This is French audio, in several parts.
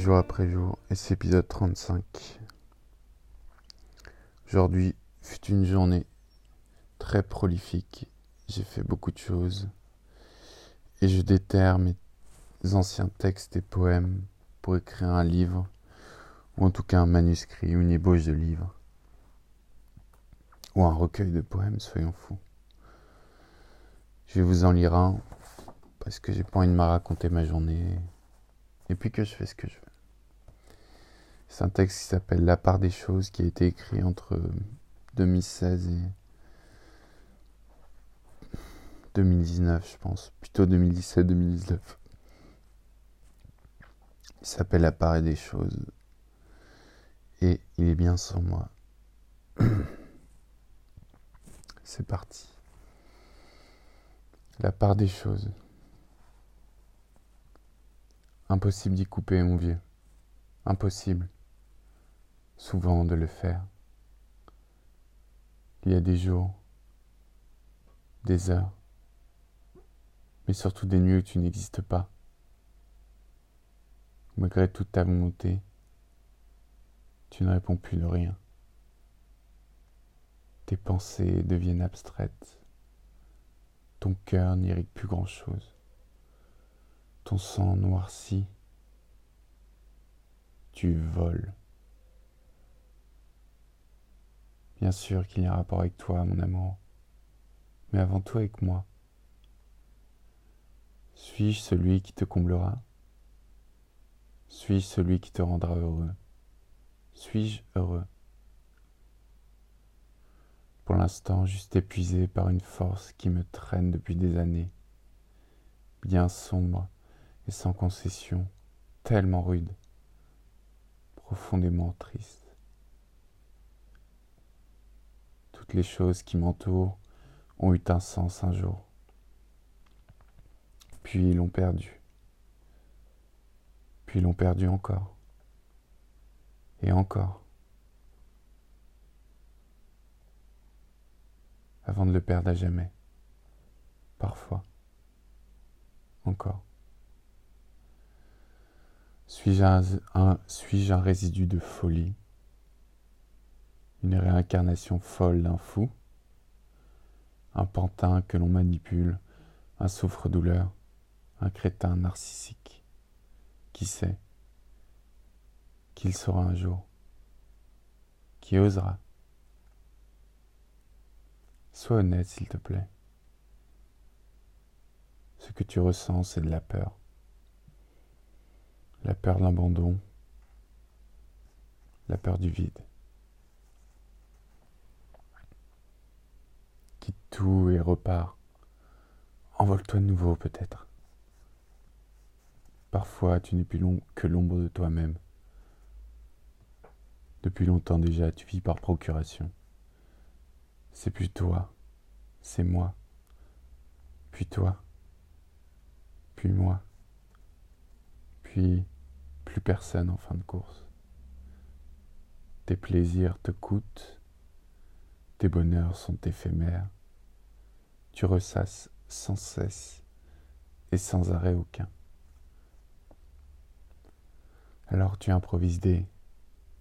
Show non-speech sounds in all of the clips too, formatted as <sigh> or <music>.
Jour après jour et c'est épisode 35. Aujourd'hui fut une journée très prolifique. J'ai fait beaucoup de choses et je déterre mes anciens textes et poèmes pour écrire un livre ou en tout cas un manuscrit une ébauche de livre ou un recueil de poèmes, soyons fous. Je vais vous en lire un parce que j'ai pas envie de me raconter ma journée et puis que je fais ce que je veux. C'est un texte qui s'appelle La part des choses qui a été écrit entre 2016 et 2019, je pense. Plutôt 2017-2019. Il s'appelle La part des choses. Et il est bien sans moi. <clears throat> C'est parti. La part des choses. Impossible d'y couper, mon vieux. Impossible. Souvent de le faire. Il y a des jours, des heures, mais surtout des nuits où tu n'existes pas. Malgré toute ta volonté, tu ne réponds plus de rien. Tes pensées deviennent abstraites. Ton cœur n'irrigue plus grand-chose ton sang noirci, tu voles. Bien sûr qu'il y a un rapport avec toi, mon amour, mais avant tout avec moi. Suis-je celui qui te comblera? Suis-je celui qui te rendra heureux? Suis-je heureux? Pour l'instant, juste épuisé par une force qui me traîne depuis des années, bien sombre sans concession, tellement rude, profondément triste. Toutes les choses qui m'entourent ont eu un sens un jour, puis l'ont perdu, puis l'ont perdu encore, et encore, avant de le perdre à jamais, parfois, encore. Suis-je un, un résidu de folie? Une réincarnation folle d'un fou Un pantin que l'on manipule Un souffre-douleur Un crétin narcissique Qui sait Qu'il sera un jour? Qui osera? Sois honnête, s'il te plaît. Ce que tu ressens, c'est de la peur la peur de l'abandon, la peur du vide. Tout et repars. Envole-toi de nouveau peut-être. Parfois tu n'es plus long que l'ombre de toi-même. Depuis longtemps déjà tu vis par procuration. C'est plus toi, c'est moi, puis toi, puis moi, puis plus personne en fin de course. Tes plaisirs te coûtent, tes bonheurs sont éphémères, tu ressasses sans cesse et sans arrêt aucun. Alors tu improvises des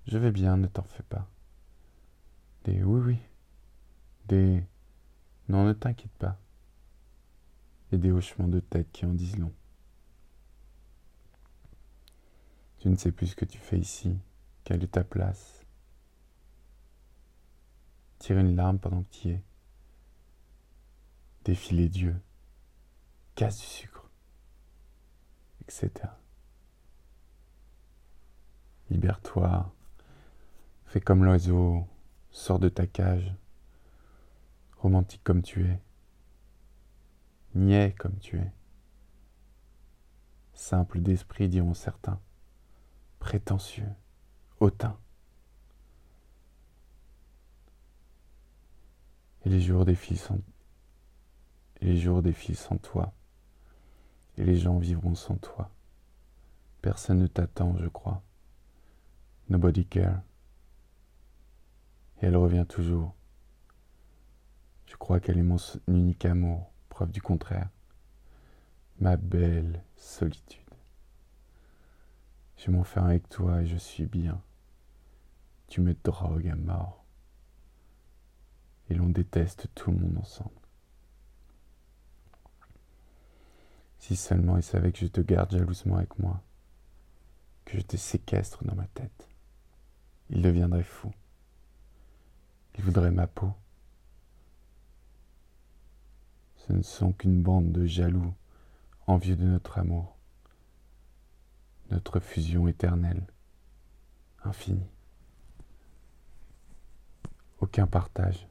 je vais bien, ne t'en fais pas. Des oui, oui. Des non, ne t'inquiète pas. Et des hochements de tête qui en disent long. Tu ne sais plus ce que tu fais ici. Quelle est ta place Tire une larme pendant que tu y es. Défiler Dieu. Casse du sucre. Etc. Libère-toi. Fais comme l'oiseau. Sors de ta cage. Romantique comme tu es. Niais comme tu es. Simple d'esprit, diront certains prétentieux, hautain. Et les jours défilent sans, et les jours défilent sans toi, et les gens vivront sans toi. Personne ne t'attend, je crois. Nobody care. Et elle revient toujours. Je crois qu'elle est mon unique amour, preuve du contraire. Ma belle solitude. Je m'enferme avec toi et je suis bien. Tu me drogues à mort. Et l'on déteste tout le monde ensemble. Si seulement il savait que je te garde jalousement avec moi, que je te séquestre dans ma tête, il deviendrait fou. Il voudrait ma peau. Ce ne sont qu'une bande de jaloux, envieux de notre amour, notre fusion éternelle, infinie. Aucun partage,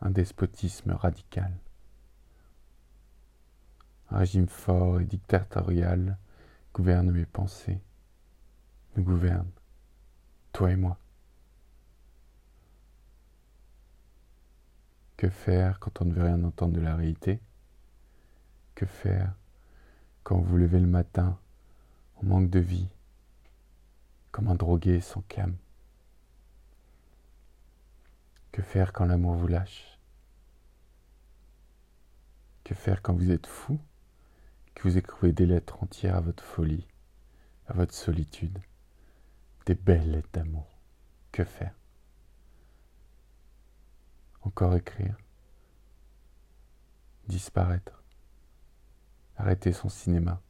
un despotisme radical. Un régime fort et dictatorial gouverne mes pensées, nous gouverne, toi et moi. Que faire quand on ne veut rien entendre de la réalité? Que faire quand vous levez le matin en manque de vie, comme un drogué sans cam? Que faire quand l'amour vous lâche? Que faire quand vous êtes fou? Que vous écrivez des lettres entières à votre folie, à votre solitude, des belles lettres d'amour. Que faire? Encore écrire? Disparaître? Arrêter son cinéma?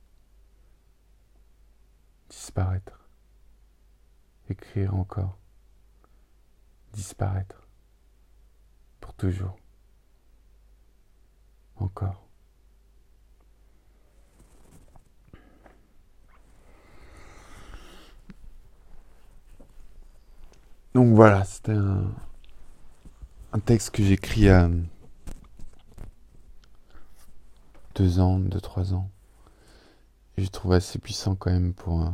Disparaître? Écrire encore? Disparaître? Pour toujours? Encore? Donc voilà, c'était un, texte que j'écris à deux ans, deux, trois ans. Je trouve assez puissant quand même pour,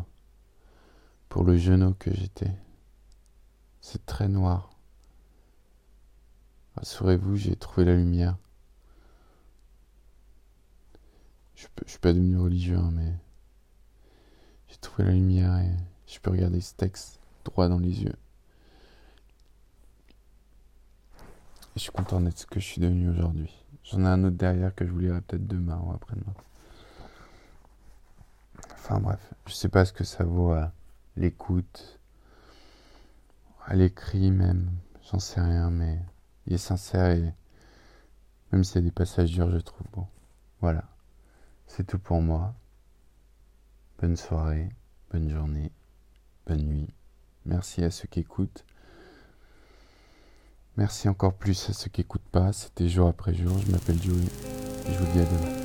pour le genou que j'étais. C'est très noir. Rassurez-vous, j'ai trouvé la lumière. Je, ne suis pas devenu religieux, hein, mais j'ai trouvé la lumière et je peux regarder ce texte droit dans les yeux. Je suis content d'être ce que je suis devenu aujourd'hui. J'en ai un autre derrière que je vous lirai peut-être demain ou après-demain. Enfin bref, je sais pas ce que ça vaut à l'écoute, à l'écrit même, j'en sais rien, mais il est sincère et même s'il y a des passages durs, je trouve bon. Voilà, c'est tout pour moi. Bonne soirée, bonne journée, bonne nuit. Merci à ceux qui écoutent. Merci encore plus à ceux qui n'écoutent pas. C'était jour après jour. Je m'appelle Joey je vous dis à demain.